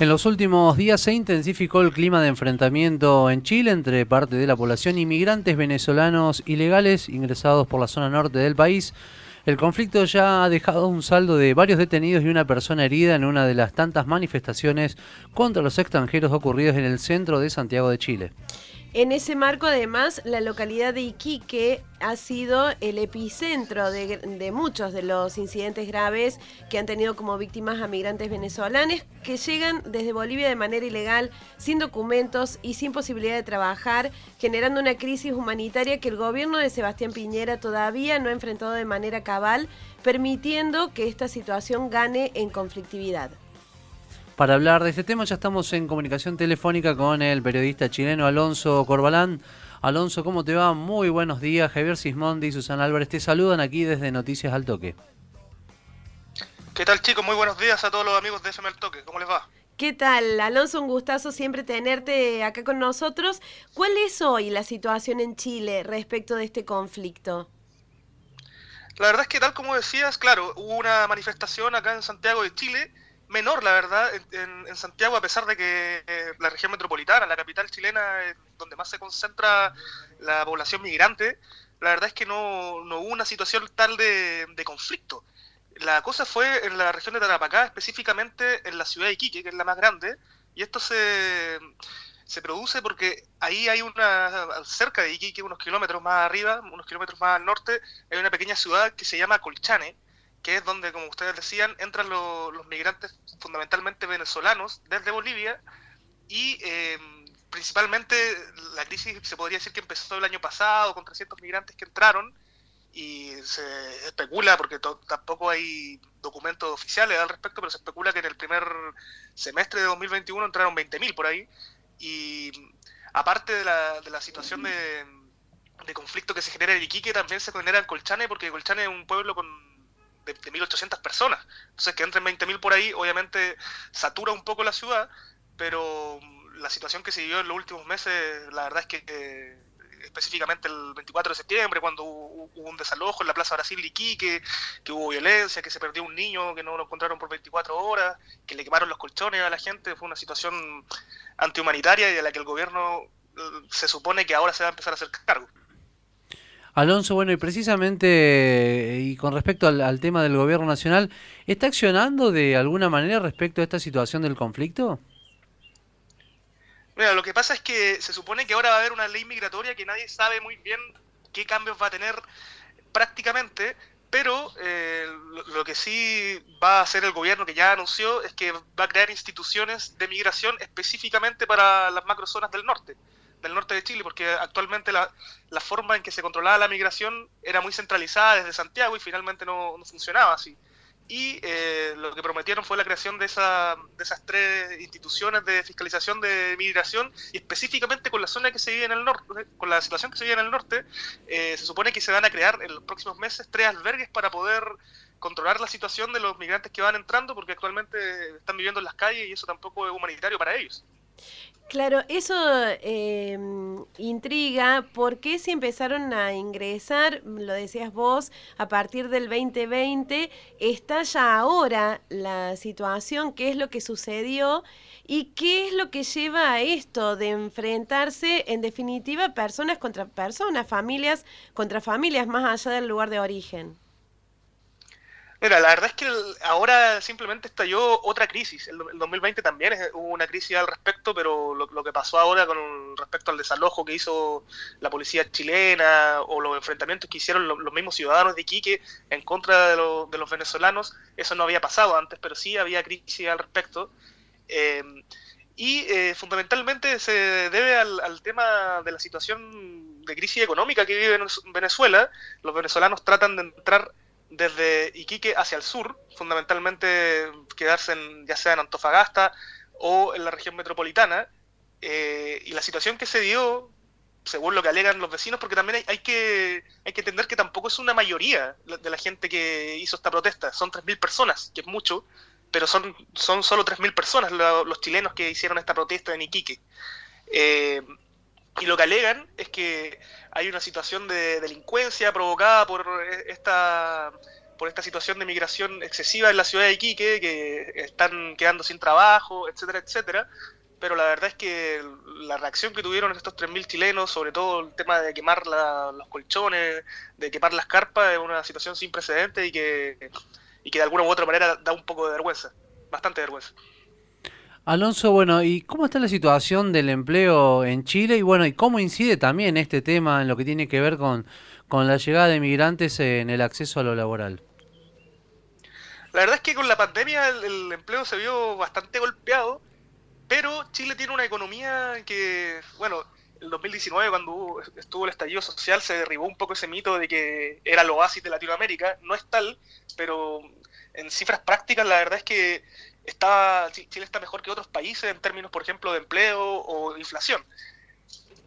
En los últimos días se intensificó el clima de enfrentamiento en Chile entre parte de la población inmigrantes venezolanos ilegales ingresados por la zona norte del país. El conflicto ya ha dejado un saldo de varios detenidos y una persona herida en una de las tantas manifestaciones contra los extranjeros ocurridos en el centro de Santiago de Chile. En ese marco, además, la localidad de Iquique ha sido el epicentro de, muchos de los incidentes graves que han tenido como víctimas a migrantes venezolanos que llegan desde Bolivia de manera ilegal, sin documentos y sin posibilidad de trabajar, generando una crisis humanitaria que el gobierno de Sebastián Piñera todavía no ha enfrentado de manera cabal, permitiendo que esta situación gane en conflictividad. Para hablar de este tema ya estamos en comunicación telefónica con el periodista chileno Alonso Corbalán. Alonso, ¿cómo te va? Muy buenos días. Javier Sismondi y Susana Álvarez te saludan aquí desde Noticias al Toque. ¿Qué tal chicos? Muy buenos días a todos los amigos de FM al Toque. ¿Cómo les va? ¿Qué tal? Alonso, un gustazo siempre tenerte acá con nosotros. ¿Cuál es hoy la situación en Chile respecto de este conflicto? La verdad es que tal como decías, claro, hubo una manifestación acá en Santiago de Chile menor, la verdad, en, Santiago, a pesar de que eh, la región metropolitana, la capital chilena, es donde más se concentra la población migrante, la verdad es que no, no hubo una situación tal de, conflicto. La cosa fue en la región de Tarapacá, específicamente en la ciudad de Iquique, que es la más grande, y esto se, se produce porque ahí hay una, cerca de Iquique, unos kilómetros más arriba, unos kilómetros más al norte, hay una pequeña ciudad que se llama Colchane, que es donde, como ustedes decían, entran los migrantes fundamentalmente venezolanos desde Bolivia y em, principalmente la crisis se podría decir que empezó el año pasado con 300 migrantes que entraron y se especula, porque tampoco hay documentos oficiales al respecto, pero se especula que en el primer semestre de 2021 entraron 20.000 por ahí y aparte de la, de la situación de, de conflicto que se genera en Iquique, también se genera en Colchane, porque Colchane es un pueblo con de, 1.800 personas. Entonces, que entren 20.000 por ahí, obviamente satura un poco la ciudad, pero la situación que se vivió en los últimos meses, la verdad es que específicamente el 24 de septiembre, cuando hubo, un desalojo en la Plaza Brasil de Iquique, que hubo violencia, que se perdió un niño, que no lo encontraron por 24 horas, que le quemaron los colchones a la gente, fue una situación antihumanitaria y de la que el gobierno eh, se supone que ahora se va a empezar a hacer cargo. Alonso, bueno, y precisamente, y con respecto al, tema del gobierno nacional, ¿está accionando de alguna manera respecto a esta situación del conflicto? Mira, lo que pasa es que se supone que ahora va a haber una ley migratoria que nadie sabe muy bien qué cambios va a tener prácticamente, pero eh, lo, que sí va a hacer el gobierno que ya anunció es que va a crear instituciones de migración específicamente para las macrozonas del norte del norte de Chile, porque actualmente la, la, forma en que se controlaba la migración era muy centralizada desde Santiago y finalmente no, funcionaba así. Y eh, lo que prometieron fue la creación de, esa, de esas tres instituciones de fiscalización de migración y específicamente con la zona que se vive en el norte, con la situación que se vive en el norte, eh, se supone que se van a crear en los próximos meses tres albergues para poder controlar la situación de los migrantes que van entrando, porque actualmente están viviendo en las calles y eso tampoco es humanitario para ellos. Claro, eso eh, intriga. ¿Por qué si empezaron a ingresar, lo decías vos, a partir del 2020, está ya ahora la situación? ¿Qué es lo que sucedió? ¿Y qué es lo que lleva a esto de enfrentarse, en definitiva, personas contra personas, familias contra familias, más allá del lugar de origen? Mira, la verdad es que ahora simplemente estalló otra crisis. El, 2020 también hubo una crisis al respecto, pero lo, que pasó ahora con respecto al desalojo que hizo la policía chilena o los enfrentamientos que hicieron los, mismos ciudadanos de Iquique en contra de, los venezolanos, eso no había pasado antes, pero sí había crisis al respecto. Eh, y eh, fundamentalmente se debe al, al tema de la situación de crisis económica que vive Venezuela. Los venezolanos tratan de entrar desde Iquique hacia el sur, fundamentalmente quedarse en, ya sea en Antofagasta o en la región metropolitana, eh, y la situación que se dio, según lo que alegan los vecinos, porque también hay, que, hay que entender que tampoco es una mayoría de la gente que hizo esta protesta, son 3.000 personas, que es mucho, pero son, son solo 3.000 personas los chilenos que hicieron esta protesta en Iquique. Eh, y lo que alegan es que hay una situación de delincuencia provocada por esta por esta situación de migración excesiva en la ciudad de Iquique, que están quedando sin trabajo, etcétera, etcétera. Pero la verdad es que la reacción que tuvieron estos 3.000 chilenos, sobre todo el tema de quemar los colchones, de quemar las carpas, es una situación sin precedentes y que, y que de alguna u otra manera da un poco de vergüenza, bastante vergüenza. Alonso, bueno, ¿y cómo está la situación del empleo en Chile? Y bueno, ¿y cómo incide también este tema en lo que tiene que ver con, con la llegada de migrantes en el acceso a lo laboral? La verdad es que con la pandemia el, empleo se vio bastante golpeado, pero Chile tiene una economía que, bueno, el 2019 cuando estuvo el estallido social se derribó un poco ese mito de que era el oasis de Latinoamérica, no es tal, pero en cifras prácticas la verdad es que está, Chile está mejor que otros países en términos, por ejemplo, de empleo o inflación.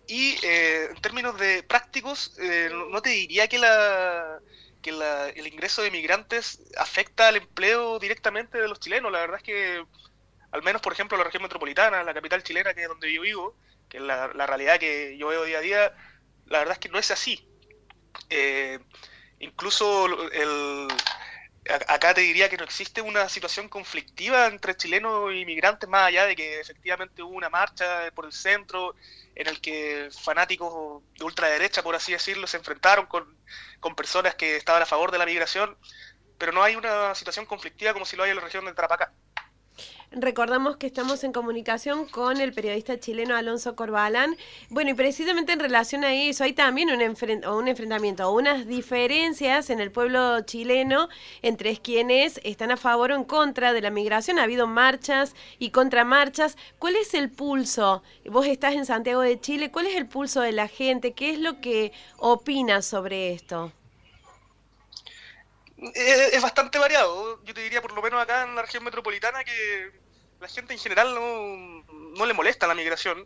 Y eh, en términos de prácticos, eh, no te diría que, la, que el ingreso de migrantes afecta al empleo directamente de los chilenos. La verdad es que, al menos, por ejemplo, la región metropolitana, la capital chilena, que es donde yo vivo, que es la, realidad que yo veo día a día, la verdad es que no es así. Eh, incluso el, acá te diría que no existe una situación conflictiva entre chilenos y migrantes, más allá de que efectivamente hubo una marcha por el centro en el que fanáticos de ultraderecha, por así decirlo, se enfrentaron con, con personas que estaban a favor de la migración, pero no hay una situación conflictiva como si lo hay en la región de Tarapacá. Recordamos que estamos en comunicación con el periodista chileno Alonso Corbalán. Bueno, y precisamente en relación a eso, hay también un, un enfrentamiento, unas diferencias en el pueblo chileno entre quienes están a favor o en contra de la migración. Ha habido marchas y contramarchas. ¿Cuál es el pulso? Vos estás en Santiago de Chile. ¿Cuál es el pulso de la gente? ¿Qué es lo que opinas sobre esto? Es, bastante variado. Yo te diría, por lo menos acá en la región metropolitana, que la gente en general no, le molesta la migración.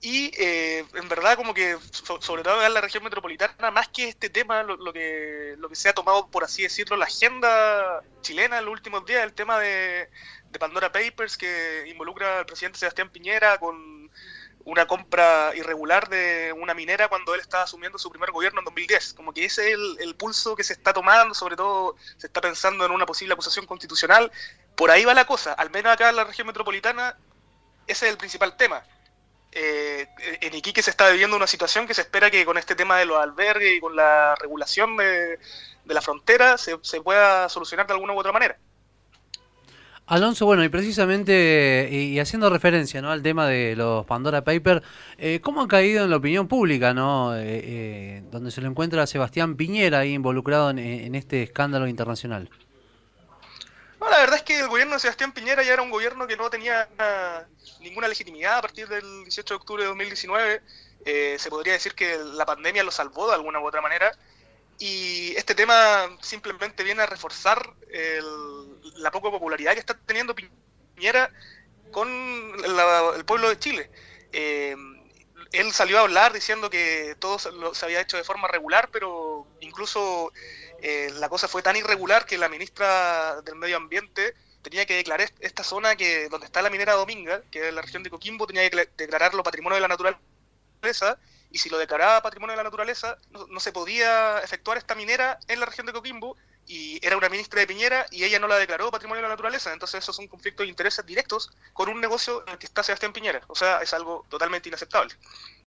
Y eh, en verdad, como que, sobre todo en la región metropolitana, más que este tema, lo, que, lo que se ha tomado, por así decirlo, la agenda chilena en los últimos días, el tema de, de Pandora Papers, que involucra al presidente Sebastián Piñera con una compra irregular de una minera cuando él estaba asumiendo su primer gobierno en 2010. Como que ese es el, pulso que se está tomando, sobre todo se está pensando en una posible acusación constitucional. Por ahí va la cosa, al menos acá en la región metropolitana, ese es el principal tema. Eh, en Iquique se está viviendo una situación que se espera que con este tema de los albergues y con la regulación de, la frontera se pueda solucionar de alguna u otra manera. Alonso, bueno, y precisamente, y, haciendo referencia ¿no? al tema de los Pandora Papers, eh, ¿cómo ha caído en la opinión pública, ¿no? Eh, eh, donde se lo encuentra Sebastián Piñera ahí involucrado en, este escándalo internacional? La verdad es que el gobierno de Sebastián Piñera ya era un gobierno que no tenía ninguna legitimidad a partir del 18 de octubre de 2019. se podría decir que la pandemia lo salvó de alguna u otra manera. Y este tema simplemente viene a reforzar la poca popularidad que está teniendo Piñera con el pueblo de Chile. Eh, él salió a hablar diciendo que todo se había hecho de forma regular, pero incluso eh, la cosa fue tan irregular que la ministra del Medio Ambiente tenía que declarar esta zona que donde está la minera Dominga, que es la región de Coquimbo, tenía que declararlo patrimonio de la naturaleza y si lo declaraba patrimonio de la naturaleza, no, se podía efectuar esta minera en la región de Coquimbo, y era una ministra de Piñera y ella no la declaró patrimonio de la naturaleza, entonces eso es un conflicto de intereses directos con un negocio en el que está Sebastián Piñera, o sea, es algo totalmente inaceptable.